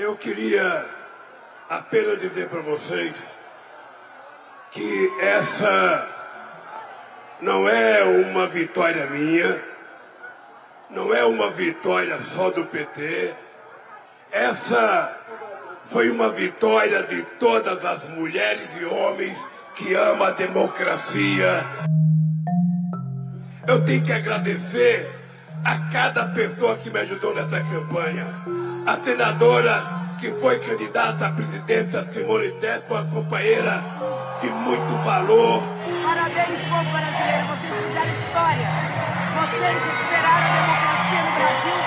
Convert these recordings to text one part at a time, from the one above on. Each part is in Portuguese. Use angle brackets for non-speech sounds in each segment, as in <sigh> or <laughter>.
Eu queria apenas dizer para vocês que essa não é uma vitória minha, não é uma vitória só do PT. Essa foi uma vitória de todas as mulheres e homens que amam a democracia. Eu tenho que agradecer a cada pessoa que me ajudou nessa campanha. A senadora que foi candidata a presidenta, Simone Tebet, uma companheira de muito valor. Parabéns, povo brasileiro, vocês fizeram história. Vocês recuperaram a democracia no Brasil,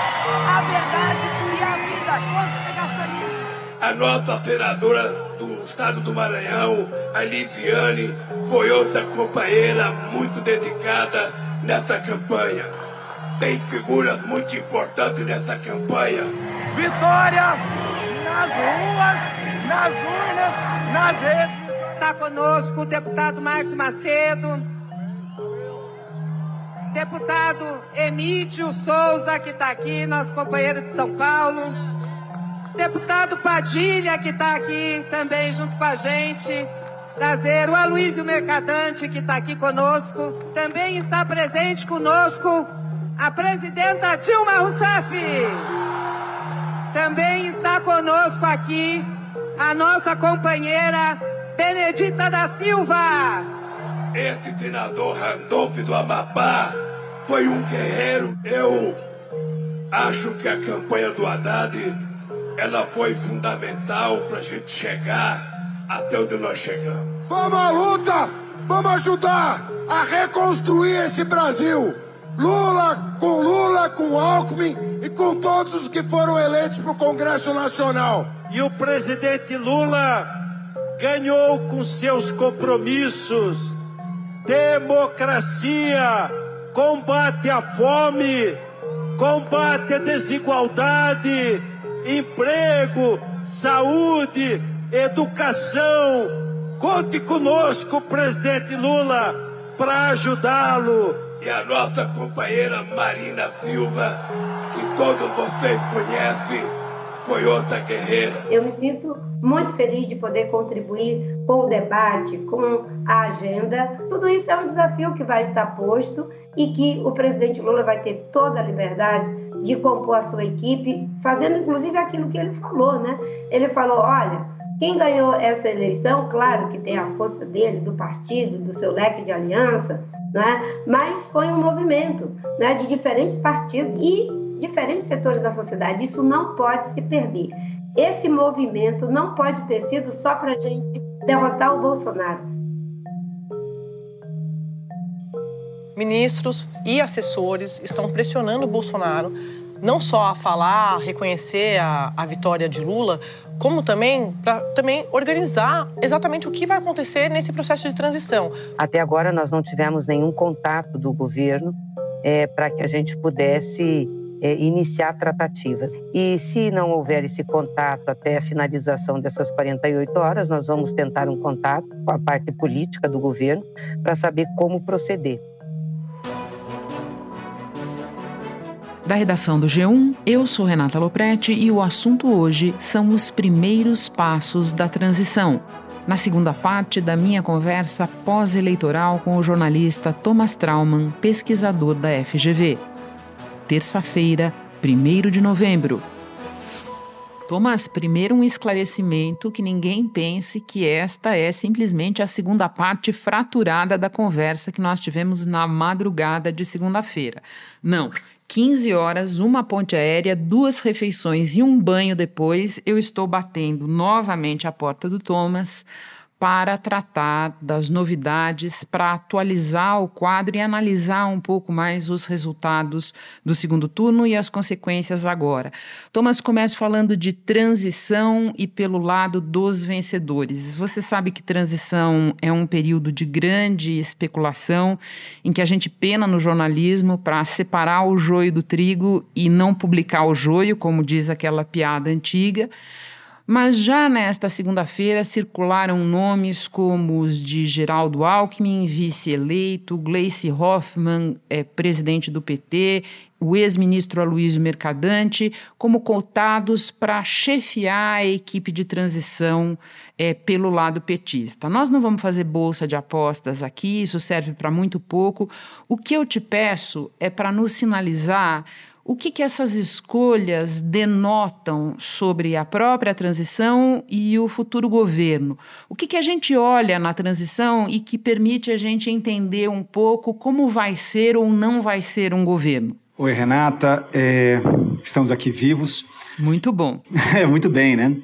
a verdade e a vida contra o negacionismo. A nossa senadora do estado do Maranhão, a Lisiane, foi outra companheira muito dedicada nessa campanha. Tem figuras muito importantes nessa campanha. Vitória nas ruas, nas urnas, nas redes. Está conosco o deputado Márcio Macedo, deputado Emílio Souza, que está aqui, nosso companheiro de São Paulo, deputado Padilha, que está aqui também junto com a gente. Prazer, o Aloysio Mercadante, que está aqui conosco. Também está presente conosco a presidenta Dilma Rousseff. Também está conosco aqui a nossa companheira Benedita da Silva. Esse senador Randolph do Amapá foi um guerreiro. Eu acho que a campanha do Haddad ela foi fundamental para a gente chegar até onde nós chegamos. Vamos à luta! Vamos ajudar a reconstruir esse Brasil! Lula, com Lula, com Alckmin e com todos os que foram eleitos para o Congresso Nacional. E o presidente Lula ganhou com seus compromissos democracia, combate à fome, combate à desigualdade, emprego, saúde, educação. Conte conosco, presidente Lula, para ajudá-lo e a nossa companheira Marina Silva, que todos vocês conhecem, foi outra guerreira. Eu me sinto muito feliz de poder contribuir com o debate, com a agenda. Tudo isso é um desafio que vai estar posto e que o presidente Lula vai ter toda a liberdade de compor a sua equipe, fazendo inclusive aquilo que ele falou, né? Ele falou: olha, quem ganhou essa eleição, claro que tem a força dele, do partido, do seu leque de aliança, né? mas foi um movimento né, de diferentes partidos e diferentes setores da sociedade. Isso não pode se perder. Esse movimento não pode ter sido só para a gente derrotar o Bolsonaro. Ministros e assessores estão pressionando o Bolsonaro não só a falar, a reconhecer a, a vitória de Lula, como também para também organizar exatamente o que vai acontecer nesse processo de transição. Até agora nós não tivemos nenhum contato do governo é, para que a gente pudesse é, iniciar tratativas. E se não houver esse contato até a finalização dessas 48 horas, nós vamos tentar um contato com a parte política do governo para saber como proceder. Da redação do G1, eu sou Renata Loprete e o assunto hoje são os primeiros passos da transição. Na segunda parte da minha conversa pós-eleitoral com o jornalista Thomas Trauman, pesquisador da FGV. Terça-feira, 1 de novembro. Thomas, primeiro um esclarecimento que ninguém pense que esta é simplesmente a segunda parte fraturada da conversa que nós tivemos na madrugada de segunda-feira. Não, 15 horas, uma ponte aérea, duas refeições e um banho depois, eu estou batendo novamente a porta do Thomas para tratar das novidades, para atualizar o quadro e analisar um pouco mais os resultados do segundo turno e as consequências agora. Thomas começa falando de transição e pelo lado dos vencedores. Você sabe que transição é um período de grande especulação em que a gente pena no jornalismo para separar o joio do trigo e não publicar o joio, como diz aquela piada antiga. Mas já nesta segunda-feira circularam nomes como os de Geraldo Alckmin, vice-eleito, Gleice Hoffmann, é, presidente do PT, o ex-ministro Aloysio Mercadante como cotados para chefiar a equipe de transição é, pelo lado petista. Nós não vamos fazer bolsa de apostas aqui, isso serve para muito pouco. O que eu te peço é para nos sinalizar o que, que essas escolhas denotam sobre a própria transição e o futuro governo? O que, que a gente olha na transição e que permite a gente entender um pouco como vai ser ou não vai ser um governo? Oi, Renata. É, estamos aqui vivos. Muito bom. <laughs> É, muito bem, né?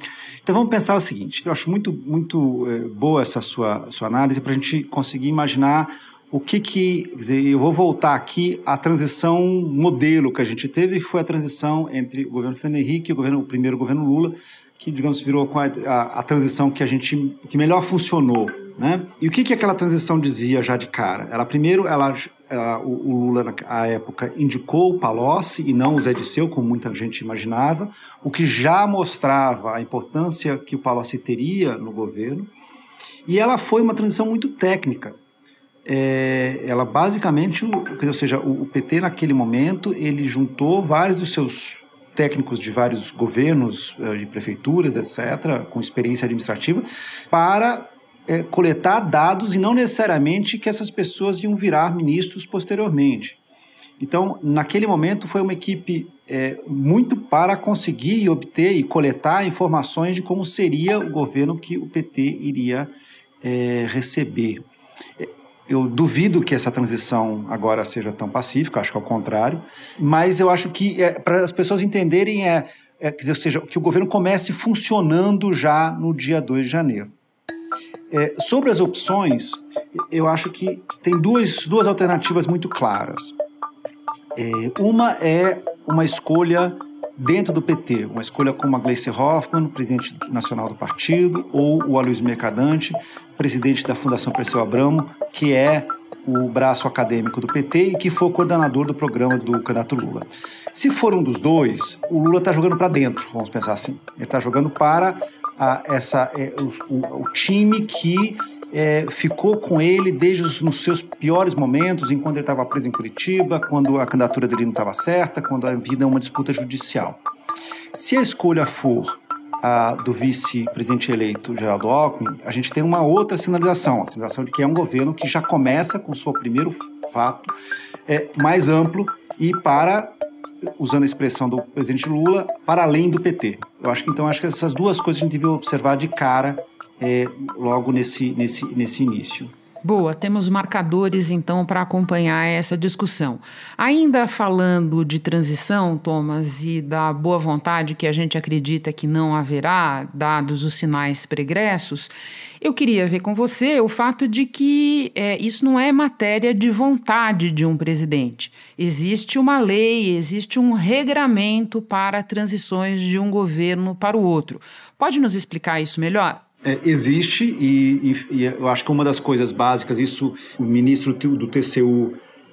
Então vamos pensar o seguinte: eu acho muito, muito é, boa essa sua, sua análise para a gente conseguir imaginar o que que, quer dizer, eu vou voltar aqui à transição modelo que a gente teve, que foi a transição entre o governo Fernando Henrique e o, governo, o primeiro governo Lula, que, digamos, virou a, a, a, transição que a gente, que melhor funcionou, né? E o que que aquela transição dizia já de cara? Ela, primeiro, ela, o, Lula, na época, indicou o Palocci e não o Zé Disseu, como muita gente imaginava, o que já mostrava a importância que o Palocci teria no governo, e ela foi uma transição muito técnica, é, ela basicamente, ou seja, o, PT naquele momento ele juntou vários dos seus técnicos de vários governos, eh, de prefeituras, etc., com experiência administrativa, para é, coletar dados e não necessariamente que essas pessoas iam virar ministros posteriormente. Então, naquele momento, foi uma equipe é, muito para conseguir obter e coletar informações de como seria o governo que o PT iria é, receber. Eu duvido que essa transição agora seja tão pacífica, acho que é o contrário, mas eu acho que é, para as pessoas entenderem é, é, quer dizer, ou seja, que o governo comece funcionando já no dia 2 de janeiro. É, sobre as opções, eu acho que tem duas, duas alternativas muito claras. É, uma é uma escolha dentro do PT, uma escolha como a Gleice Hoffmann, presidente nacional do partido, ou o Aloysio Mercadante, presidente da Fundação Perseu Abramo, que é o braço acadêmico do PT e que foi o coordenador do programa do candidato Lula. Se for um dos dois, o Lula está jogando para dentro, vamos pensar assim. Ele está jogando para a, essa, é, o, o, time que é, ficou com ele desde os nos seus piores momentos, enquanto ele estava preso em Curitiba, quando a candidatura dele não estava certa, quando a vida é uma disputa judicial. Se a escolha for a, do vice-presidente eleito Geraldo Alckmin, a gente tem uma outra sinalização, a sinalização de que é um governo que já começa com o seu primeiro fato é, mais amplo e para usando a expressão do presidente Lula, para além do PT. Eu acho que então acho que essas duas coisas a gente devia observar de cara é, logo nesse, nesse, nesse início. Boa, temos marcadores então para acompanhar essa discussão. Ainda falando de transição, Thomas, e da boa vontade que a gente acredita que não haverá, dados os sinais pregressos, eu queria ver com você o fato de que é, isso não é matéria de vontade de um presidente. Existe uma lei, existe um regramento para transições de um governo para o outro. Pode nos explicar isso melhor? É, existe, e, e, e, eu acho que uma das coisas básicas, isso o ministro do TCU,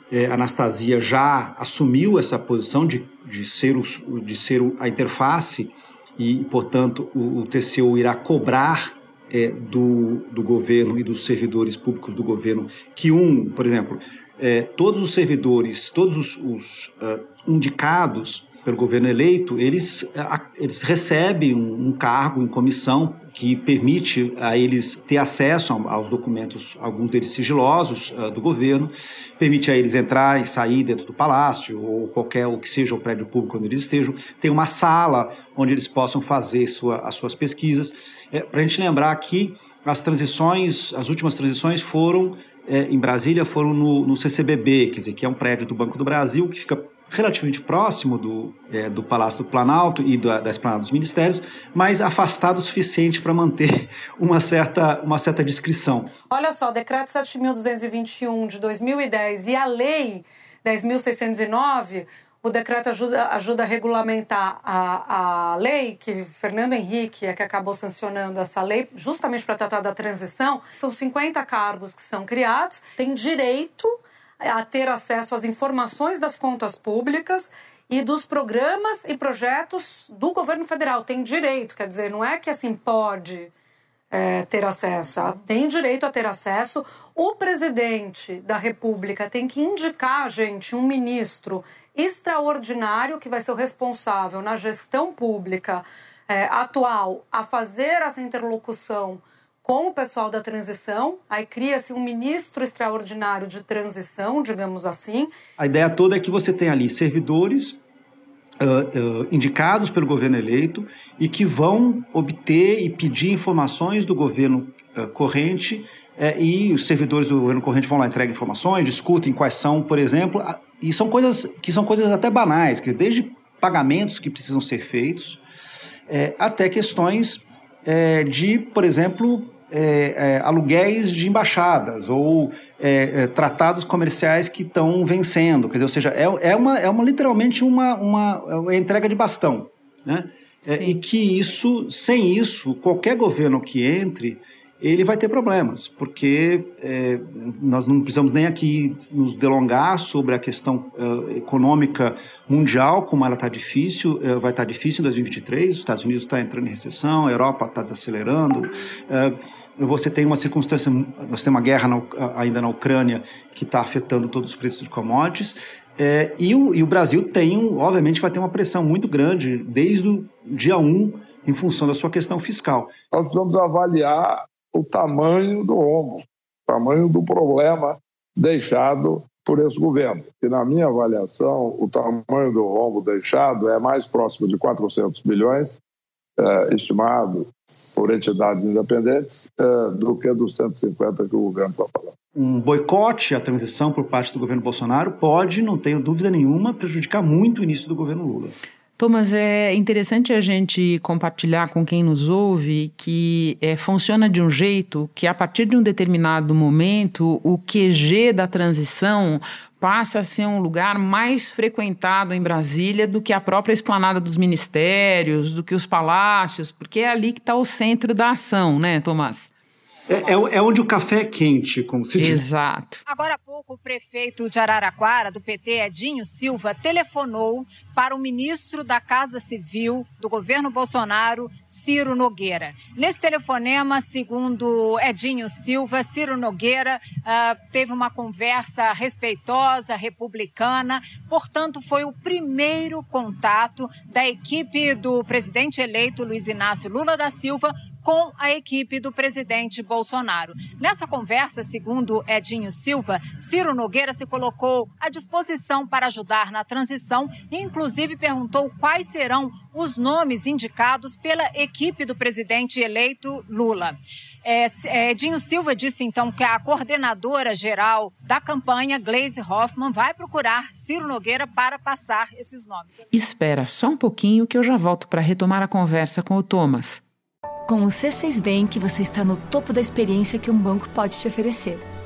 é, Anastasia, já assumiu essa posição de, de, ser, o, de ser a interface, e, portanto, o, o TCU irá cobrar é, do, do governo e dos servidores públicos do governo que, um, por exemplo, é, todos os servidores, todos os, os uh, indicados pelo governo eleito, eles, eles recebem um, cargo em comissão que permite a eles ter acesso aos documentos, alguns deles sigilosos uh, do governo, permite a eles entrar e sair dentro do palácio ou qualquer o que seja o prédio público onde eles estejam, tem uma sala onde eles possam fazer sua, as suas pesquisas. É, Para a gente lembrar que as transições, as últimas transições foram é, em Brasília foram no, no CCBB, quer dizer, que é um prédio do Banco do Brasil que fica relativamente próximo do, é, do Palácio do Planalto e da, da Esplanada dos Ministérios, mas afastado o suficiente para manter <laughs> uma certa, uma certa discrição. Olha só, o decreto 7.221 de 2010 e a lei 10.609, o decreto ajuda, ajuda a regulamentar a, a lei, que Fernando Henrique é que acabou sancionando essa lei, justamente para tratar da transição. São 50 cargos que são criados, tem direito a ter acesso às informações das contas públicas e dos programas e projetos do governo federal. Tem direito, quer dizer, não é que assim pode é, ter acesso, tem direito a ter acesso. O presidente da República tem que indicar, gente, um ministro extraordinário que vai ser o responsável na gestão pública é, atual a fazer essa interlocução com o pessoal da transição, aí cria-se um ministro extraordinário de transição, digamos assim. A ideia toda é que você tem ali servidores Uh, uh, indicados pelo governo eleito e que vão obter e pedir informações do governo uh, corrente e os servidores do governo corrente vão lá entregar informações, discutem quais são, por exemplo, e são coisas que são coisas até banais, que desde pagamentos que precisam ser feitos é, até questões é, de, por exemplo, é, é, aluguéis de embaixadas ou é, é tratados comerciais que estão vencendo. Quer dizer, ou seja, é, é, uma, é uma, literalmente uma, uma, uma entrega de bastão. Né? É, e que isso, sem isso, qualquer governo que entre ele vai ter problemas, porque é, nós não precisamos nem aqui nos delongar sobre a questão uh, econômica mundial, como ela está difícil, uh, vai estar tá difícil em 2023, os Estados Unidos está entrando em recessão, a Europa está desacelerando, uh, você tem uma circunstância, você tem uma guerra na, ainda na Ucrânia que está afetando todos os preços de commodities, é, e, o, e, o, Brasil tem, um, obviamente, vai ter uma pressão muito grande desde o dia 1 em função da sua questão fiscal. Nós precisamos avaliar o tamanho do rombo, o tamanho do problema deixado por esse governo. E, na minha avaliação, o tamanho do rombo deixado é mais próximo de 400 bilhões, é, estimado por entidades independentes, é, do que dos 150 que o governo está falando. Um boicote à transição por parte do governo Bolsonaro pode, não tenho dúvida nenhuma, prejudicar muito o início do governo Lula. Thomas, é interessante a gente compartilhar com quem nos ouve que é, funciona de um jeito que, a partir de um determinado momento, o QG da transição passa a ser um lugar mais frequentado em Brasília do que a própria esplanada dos ministérios, do que os palácios, porque é ali que está o centro da ação, né, Thomas? É, é, é, onde o café é quente, como se diz. Exato. Agora pouco, o prefeito de Araraquara, do PT, Edinho Silva, telefonou para o ministro da Casa Civil do governo Bolsonaro, Ciro Nogueira. Nesse telefonema, segundo Edinho Silva, Ciro Nogueira uh, teve uma conversa respeitosa, republicana, portanto, foi o primeiro contato da equipe do presidente eleito Luiz Inácio Lula da Silva com a equipe do presidente Bolsonaro. Nessa conversa, segundo Edinho Silva, Ciro Nogueira se colocou à disposição para ajudar na transição, inclusive inclusive perguntou quais serão os nomes indicados pela equipe do presidente eleito Lula. É, é, Edinho Silva disse então que a coordenadora geral da campanha, Glaze Hoffman, vai procurar Ciro Nogueira para passar esses nomes. Espera só um pouquinho que eu já volto para retomar a conversa com o Thomas. Com o C6 Bank, você está no topo da experiência que um banco pode te oferecer.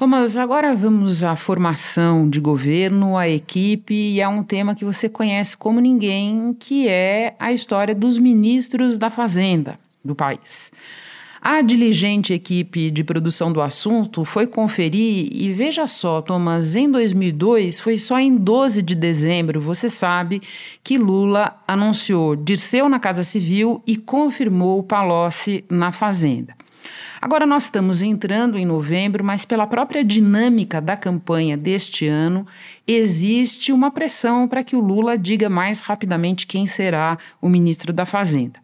Thomas, agora vamos à formação de governo, à equipe e a um tema que você conhece como ninguém, que é a história dos ministros da Fazenda do país. A diligente equipe de produção do assunto foi conferir e veja só, Thomas, em 2002 foi só em 12 de dezembro, você sabe, que Lula anunciou Dirceu na Casa Civil e confirmou Palocci na Fazenda. Agora nós estamos entrando em novembro, mas pela própria dinâmica da campanha deste ano, existe uma pressão para que o Lula diga mais rapidamente quem será o ministro da Fazenda.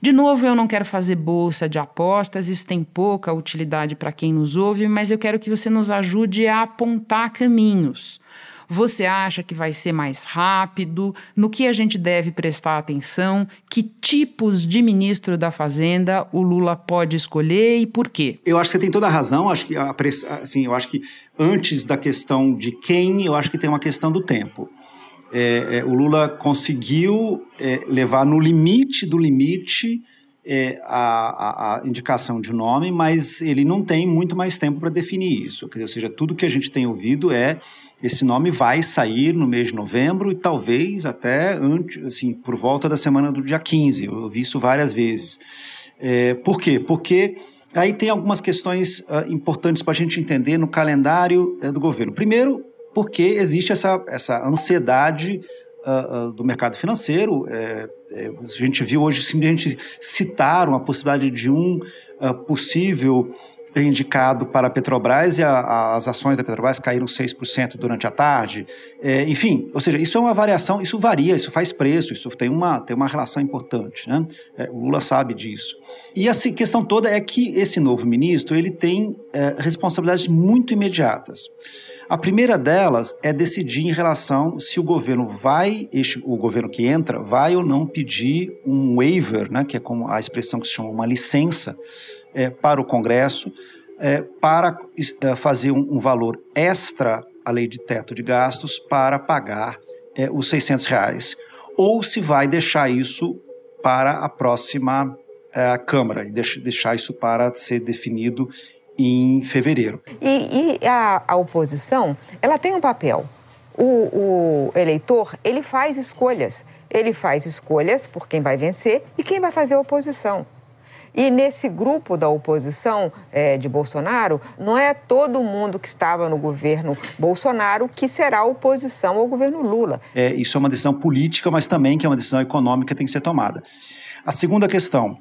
De novo, eu não quero fazer bolsa de apostas, isso tem pouca utilidade para quem nos ouve, mas eu quero que você nos ajude a apontar caminhos. Você acha que vai ser mais rápido? No que a gente deve prestar atenção? Que tipos de ministro da Fazenda o Lula pode escolher e por quê? Eu acho que você tem toda a razão. Acho que a, assim, eu acho que antes da questão de quem, eu acho que tem uma questão do tempo. É, é, o Lula conseguiu é, levar no limite do limite é, a, a, indicação de nome, mas ele não tem muito mais tempo para definir isso. Ou seja, tudo que a gente tem ouvido é esse nome vai sair no mês de novembro e talvez até antes, assim, por volta da semana do dia 15. Eu ouvi isso várias vezes. É, por quê? Porque aí tem algumas questões uh, importantes para a gente entender no calendário uh, do governo. Primeiro, porque existe essa, essa ansiedade uh, do mercado financeiro. É, a gente viu hoje simplesmente citaram a possibilidade de um possível indicado para a Petrobras e a, a, as ações da Petrobras caíram 6% durante a tarde. É, enfim, ou seja, isso é uma variação, isso varia, isso faz preço, isso tem uma, tem uma relação importante. Né? É, o Lula sabe disso. E a questão toda é que esse novo ministro ele tem é, responsabilidades muito imediatas. A primeira delas é decidir em relação se o governo vai, o governo que entra, vai ou não pedir um waiver, né, que é como a expressão que se chama uma licença, é, para o Congresso, é, para é, fazer um, um, valor extra à lei de teto de gastos para pagar é, os 600 reais. Ou se vai deixar isso para a próxima é, Câmara e deixar isso para ser definido em fevereiro. E, e a, a, oposição, ela tem um papel. O, o eleitor, ele faz escolhas. Ele faz escolhas por quem vai vencer e quem vai fazer a oposição. E nesse grupo da oposição é, de Bolsonaro, não é todo mundo que estava no governo Bolsonaro que será oposição ao governo Lula. É, isso é uma decisão política, mas também que é uma decisão econômica que tem que ser tomada. A segunda questão,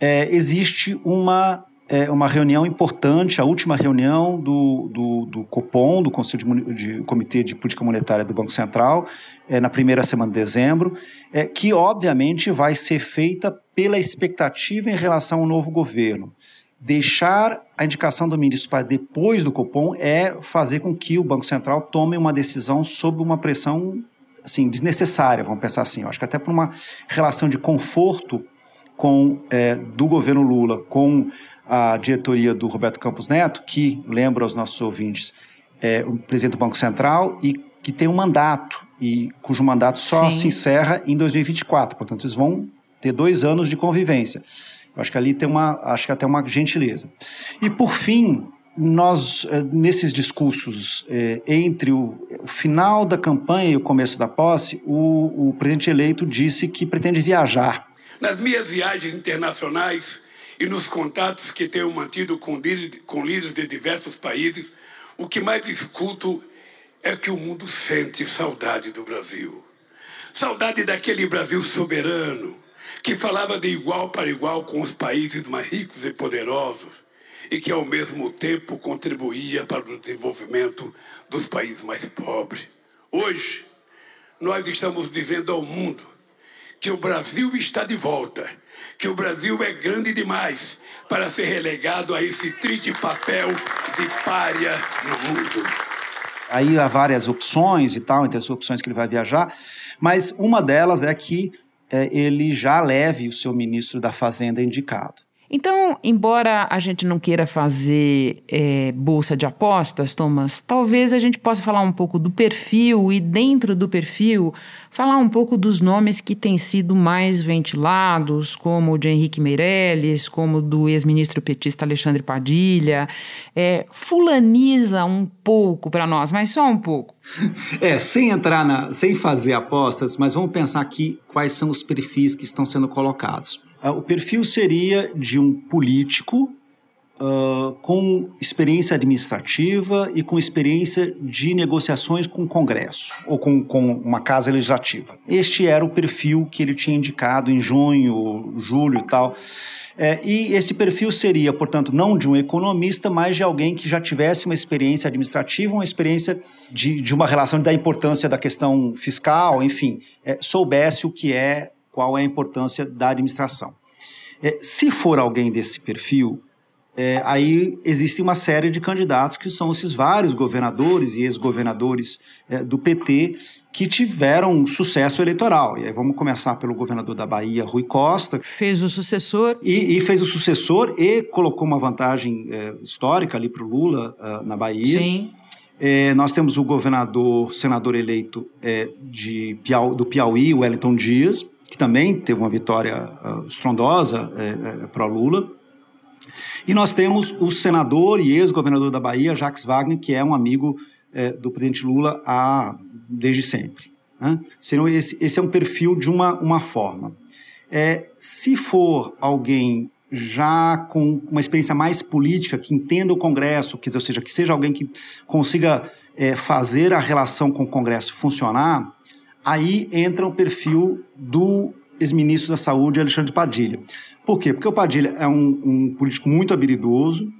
é, existe uma é uma reunião importante, a última reunião do, do, do COPOM, do Conselho de, de, Comitê de Política Monetária do Banco Central, é, na primeira semana de dezembro, é, que obviamente vai ser feita pela expectativa em relação ao novo governo. Deixar a indicação do ministro para depois do Copom é fazer com que o Banco Central tome uma decisão sob uma pressão assim desnecessária, vamos pensar assim. Eu acho que até por uma relação de conforto com é, do governo Lula com a diretoria do Roberto Campos Neto, que, lembra aos nossos ouvintes, é o presidente do Banco Central e que tem um mandato, e cujo mandato só Sim. se encerra em 2024. Portanto, eles vão ter dois anos de convivência. Eu acho que ali tem uma, acho que até uma gentileza. E por fim, nós é, nesses discursos é, entre o, o, final da campanha e o começo da posse, o, o presidente eleito disse que pretende viajar. Nas minhas viagens internacionais, e nos contatos que tenho mantido com líderes, com líderes de diversos países, o que mais escuto é que o mundo sente saudade do Brasil. Saudade daquele Brasil soberano, que falava de igual para igual com os países mais ricos e poderosos e que, ao mesmo tempo, contribuía para o desenvolvimento dos países mais pobres. Hoje, nós estamos dizendo ao mundo que o Brasil está de volta que o Brasil é grande demais para ser relegado a esse triste papel de párea no mundo. Aí há várias opções e tal, entre as opções que ele vai viajar, mas uma delas é que é, ele já leve o seu ministro da Fazenda indicado. Então, embora a gente não queira fazer é, bolsa de apostas, Thomas, talvez a gente possa falar um pouco do perfil e, dentro do perfil, falar um pouco dos nomes que têm sido mais ventilados, como o de Henrique Meirelles, como do ex-ministro petista Alexandre Padilha. É, fulaniza um pouco para nós, mas só um pouco. <laughs> É, sem entrar na. sem fazer apostas, mas vamos pensar aqui quais são os perfis que estão sendo colocados. Uh, o perfil seria de um político uh, com experiência administrativa e com experiência de negociações com o Congresso ou com, com uma casa legislativa. Este era o perfil que ele tinha indicado em junho, julho e tal. É, e esse perfil seria, portanto, não de um economista, mas de alguém que já tivesse uma experiência administrativa, uma experiência de, de uma relação da importância da questão fiscal, enfim, é, soubesse o que é qual é a importância da administração. É, se for alguém desse perfil, é, aí existe uma série de candidatos que são esses vários governadores e ex-governadores é, do PT que tiveram sucesso eleitoral. E aí vamos começar pelo governador da Bahia, Rui Costa. Fez o sucessor. E, e fez o sucessor e colocou uma vantagem é, histórica ali para o Lula uh, na Bahia. Sim. É, nós temos o governador, senador eleito é, de Piau, do Piauí, Wellington Dias, que também teve uma vitória uh, estrondosa é, é, para Lula. E nós temos o senador e ex-governador da Bahia, Jacques Wagner, que é um amigo é, do presidente Lula há, desde sempre. Né? Esse, esse é um perfil de uma, uma forma. É, se for alguém já com uma experiência mais política, que entenda o Congresso, quer dizer, ou seja, que seja alguém que consiga é, fazer a relação com o Congresso funcionar, aí entra o perfil do ex-ministro da Saúde, Alexandre Padilha. Por quê? Porque o Padilha é um, um político muito habilidoso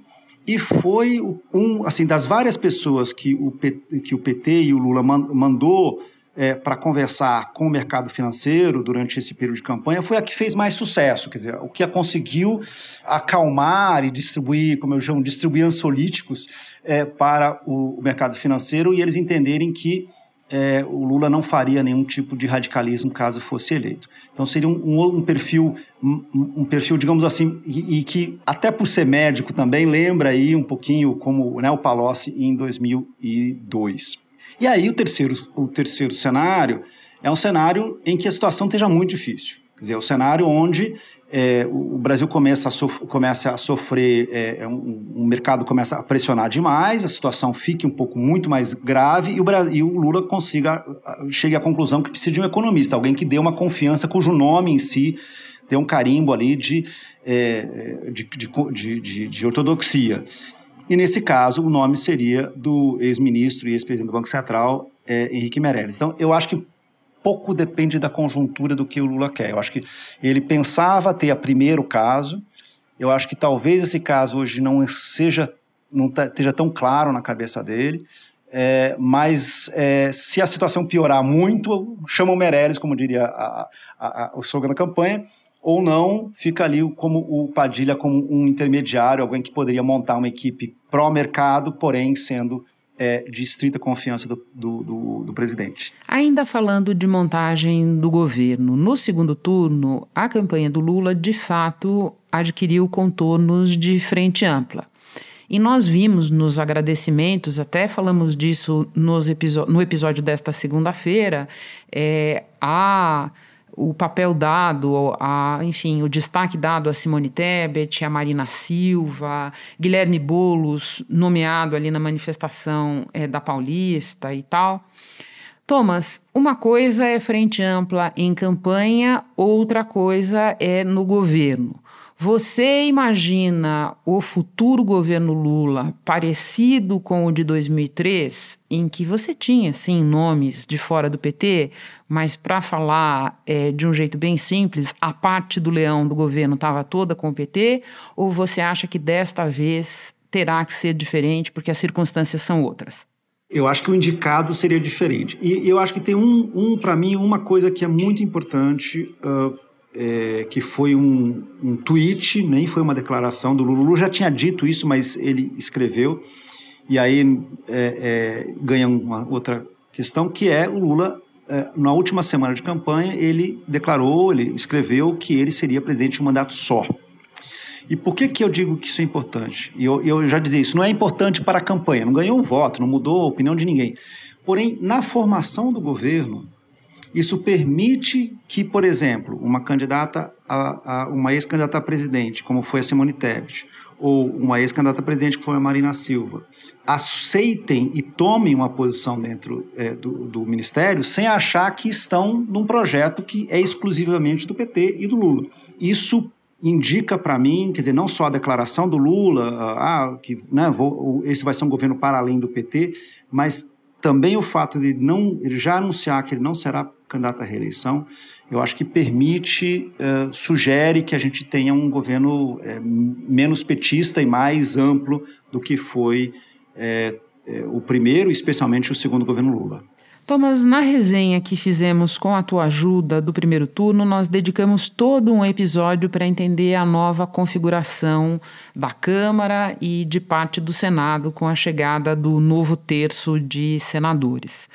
e foi um, assim, das várias pessoas que o, PT, que o PT e o Lula mandou é, para conversar com o mercado financeiro durante esse período de campanha foi a que fez mais sucesso, quer dizer, o que a conseguiu acalmar e distribuir, como eu chamo, distribuir ansiolíticos é, para o, o, mercado financeiro e eles entenderem que é, o Lula não faria nenhum tipo de radicalismo caso fosse eleito. Então seria um, um, um perfil, um, um, perfil, digamos assim, e, e, que até por ser médico também lembra aí um pouquinho como né, o Palocci em 2002. E aí o terceiro, o terceiro cenário é um cenário em que a situação esteja muito difícil. Quer dizer, é o cenário onde é, o Brasil começa a, sof começa a sofrer, é, é, um, um, mercado começa a pressionar demais, a situação fique um pouco muito mais grave e o, e o Lula consiga, chegue à conclusão que precisa de um economista, alguém que dê uma confiança cujo nome em si tem um carimbo ali de, é, de, de, de, de ortodoxia. E nesse caso, o nome seria do ex-ministro e ex-presidente do Banco Central, é, Henrique Meirelles. Então, eu acho que pouco depende da conjuntura do que o Lula quer. Eu acho que ele pensava ter a primeiro caso. Eu acho que talvez esse caso hoje não seja não tá, esteja tão claro na cabeça dele. É, mas é, se a situação piorar muito, chama o Meirelles, como diria a, a, a, o slogan da campanha, ou não, fica ali como o Padilha como um intermediário, alguém que poderia montar uma equipe pró-mercado, porém sendo é, de estrita confiança do, do, do, do, presidente. Ainda falando de montagem do governo, no segundo turno, a campanha do Lula de fato adquiriu contornos de frente ampla. E nós vimos nos agradecimentos, até falamos disso nos no episódio desta segunda-feira, é, a o papel dado, a, enfim, o destaque dado a Simone Tebet, a Marina Silva, Guilherme Bolos, nomeado ali na manifestação é, da Paulista e tal. Thomas, uma coisa é frente ampla em campanha, outra coisa é no governo. Você imagina o futuro governo Lula parecido com o de 2003, em que você tinha, sim, nomes de fora do PT, mas para falar é, de um jeito bem simples, a parte do leão do governo estava toda com o PT? Ou você acha que desta vez terá que ser diferente porque as circunstâncias são outras? Eu acho que o indicado seria diferente. E eu acho que tem um, um para mim, uma coisa que é muito importante. Uh, é, que foi um, um tweet, nem foi uma declaração do Lula. Lula já tinha dito isso, mas ele escreveu. E aí é, é, ganha uma outra questão, que é o Lula, é, na última semana de campanha, ele declarou, ele escreveu que ele seria presidente de um mandato só. E por que, que eu digo que isso é importante? E eu, eu já dizia isso, não é importante para a campanha, não ganhou um voto, não mudou a opinião de ninguém. Porém, na formação do governo, isso permite que, por exemplo, uma candidata a, a uma ex-candidata a presidente, como foi a Simone Tebet, ou uma ex-candidata a presidente, que foi a Marina Silva, aceitem e tomem uma posição dentro é, do, do, Ministério sem achar que estão num projeto que é exclusivamente do PT e do Lula. Isso indica para mim, quer dizer, não só a declaração do Lula, ah, que né, vou, esse vai ser um governo para além do PT, mas também o fato de não, ele já anunciar que ele não será candidato à reeleição, eu acho que permite, uh, sugere que a gente tenha um governo uh, menos petista e mais amplo do que foi uh, o primeiro, especialmente o segundo governo Lula. Thomas, na resenha que fizemos com a tua ajuda do primeiro turno, nós dedicamos todo um episódio para entender a nova configuração da Câmara e de parte do Senado com a chegada do novo terço de senadores.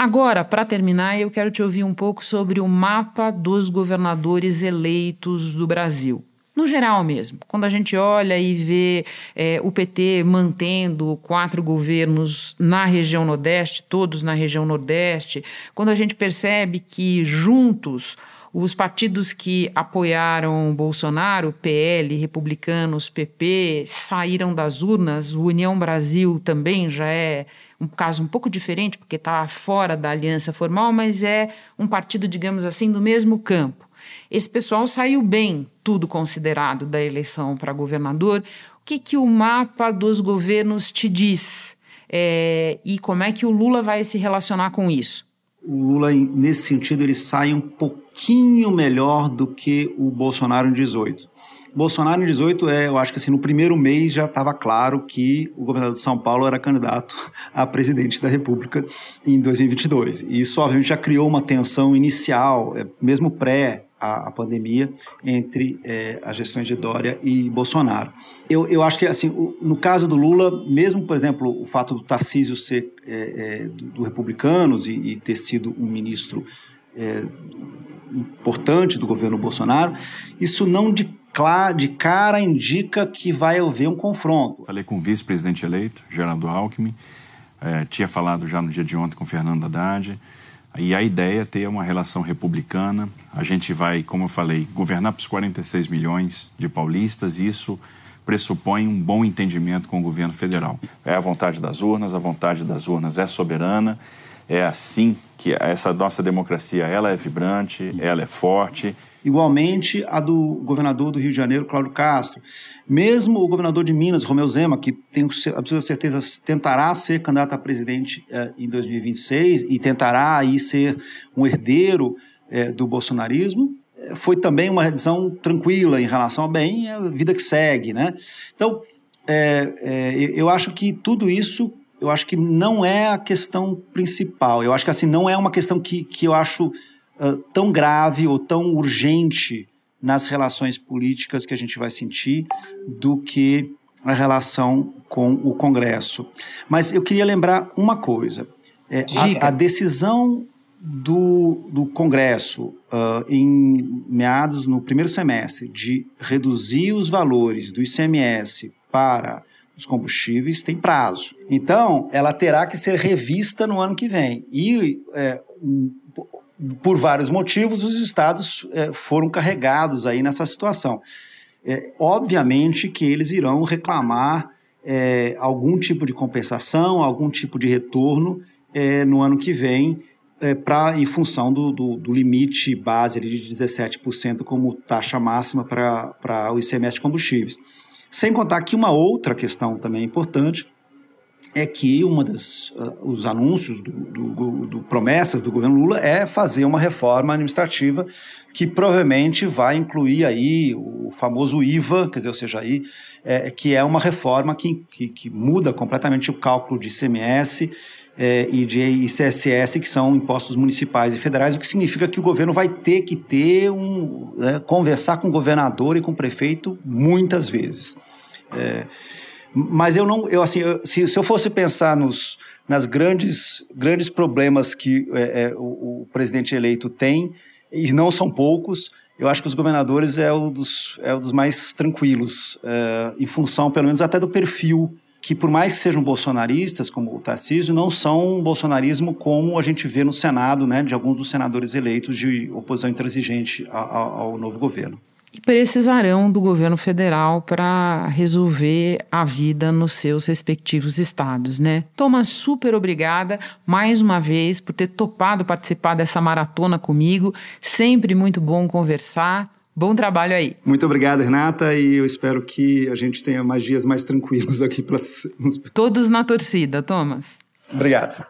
Agora, para terminar, eu quero te ouvir um pouco sobre o mapa dos governadores eleitos do Brasil. No geral mesmo, quando a gente olha e vê é, o PT mantendo quatro governos na região Nordeste, todos na região Nordeste, quando a gente percebe que juntos Os partidos que apoiaram Bolsonaro, PL, Republicanos, PP, saíram das urnas. O União Brasil também já é um caso um pouco diferente, porque está fora da aliança formal, mas é um partido, digamos assim, do mesmo campo. Esse pessoal saiu bem, tudo considerado, da eleição para governador. O que, que o mapa dos governos te diz? É, e como é que o Lula vai se relacionar com isso? O Lula, nesse sentido, ele sai um pouquinho melhor do que o Bolsonaro em 18. Bolsonaro em 18, é, eu acho que assim, no primeiro mês já estava claro que o governador de São Paulo era candidato <laughs> a presidente da República em 2022. E isso, obviamente, já criou uma tensão inicial, é, mesmo pré a, pandemia entre é, as gestões de Dória e Bolsonaro. Eu, eu acho que, assim, o, no caso do Lula, mesmo, por exemplo, o fato do Tarcísio ser é, é, do, do, Republicanos e, e, ter sido um ministro é, importante do governo Bolsonaro, isso não de, de cara indica que vai haver um confronto. Falei com o vice-presidente eleito, Geraldo Alckmin, é, tinha falado já no dia de ontem com Fernando Haddad, e a ideia é ter uma relação republicana. A gente vai, como eu falei, governar para os 46 milhões de paulistas, e isso pressupõe um bom entendimento com o governo federal. É a vontade das urnas, a vontade das urnas é soberana, é assim que essa nossa democracia ela é vibrante, ela é forte Igualmente a do governador do Rio de Janeiro, Cláudio Castro. Mesmo o governador de Minas, Romeu Zema, que tenho absoluta certeza tentará ser candidato a presidente eh, em 2026 e tentará aí ser um herdeiro eh, do bolsonarismo, eh, foi também uma redução tranquila em relação a bem, a vida que segue, né? Então, eu acho que tudo isso eu acho que não é a questão principal. Eu acho que assim não é uma questão que, que eu acho tão grave ou tão urgente nas relações políticas que a gente vai sentir do que a relação com o Congresso. Mas eu queria lembrar uma coisa: é, a, a, decisão do, do Congresso uh, em meados no primeiro semestre de reduzir os valores do ICMS para os combustíveis tem prazo. Então, ela terá que ser revista no ano que vem. E é, por vários motivos, os estados é, foram carregados aí nessa situação. É, obviamente que eles irão reclamar é, algum tipo de compensação, algum tipo de retorno é, no ano que vem, é, pra, em função do, do, do limite base de 17% como taxa máxima para o ICMS de combustíveis. Sem contar que uma outra questão também importante é que uma das uh, os anúncios do, do, do, promessas do governo Lula é fazer uma reforma administrativa que provavelmente vai incluir aí o famoso IVA, quer dizer, ou seja, aí, é, que é uma reforma que, que, que, muda completamente o cálculo de ICMS é, e de ICSS, que são impostos municipais e federais, o que significa que o governo vai ter que ter um né, conversar com o governador e com o prefeito muitas vezes. É, mas eu não, eu assim, eu, se, se eu fosse pensar nos nas grandes grandes problemas que é, é, o, o, presidente eleito tem e não são poucos, eu acho que os governadores é o dos é o dos mais tranquilos, é, em função pelo menos até do perfil que por mais que sejam bolsonaristas, como o Tarcísio, não são um bolsonarismo como a gente vê no Senado, né, de alguns dos senadores eleitos de oposição intransigente ao, ao novo governo e precisarão do governo federal para resolver a vida nos seus respectivos estados, né? Thomas, super obrigada mais uma vez por ter topado participar dessa maratona comigo. Sempre muito bom conversar. Bom trabalho aí. Muito obrigado, Renata, e eu espero que a gente tenha mais dias mais tranquilos aqui para <laughs> todos na torcida, Thomas. Obrigado.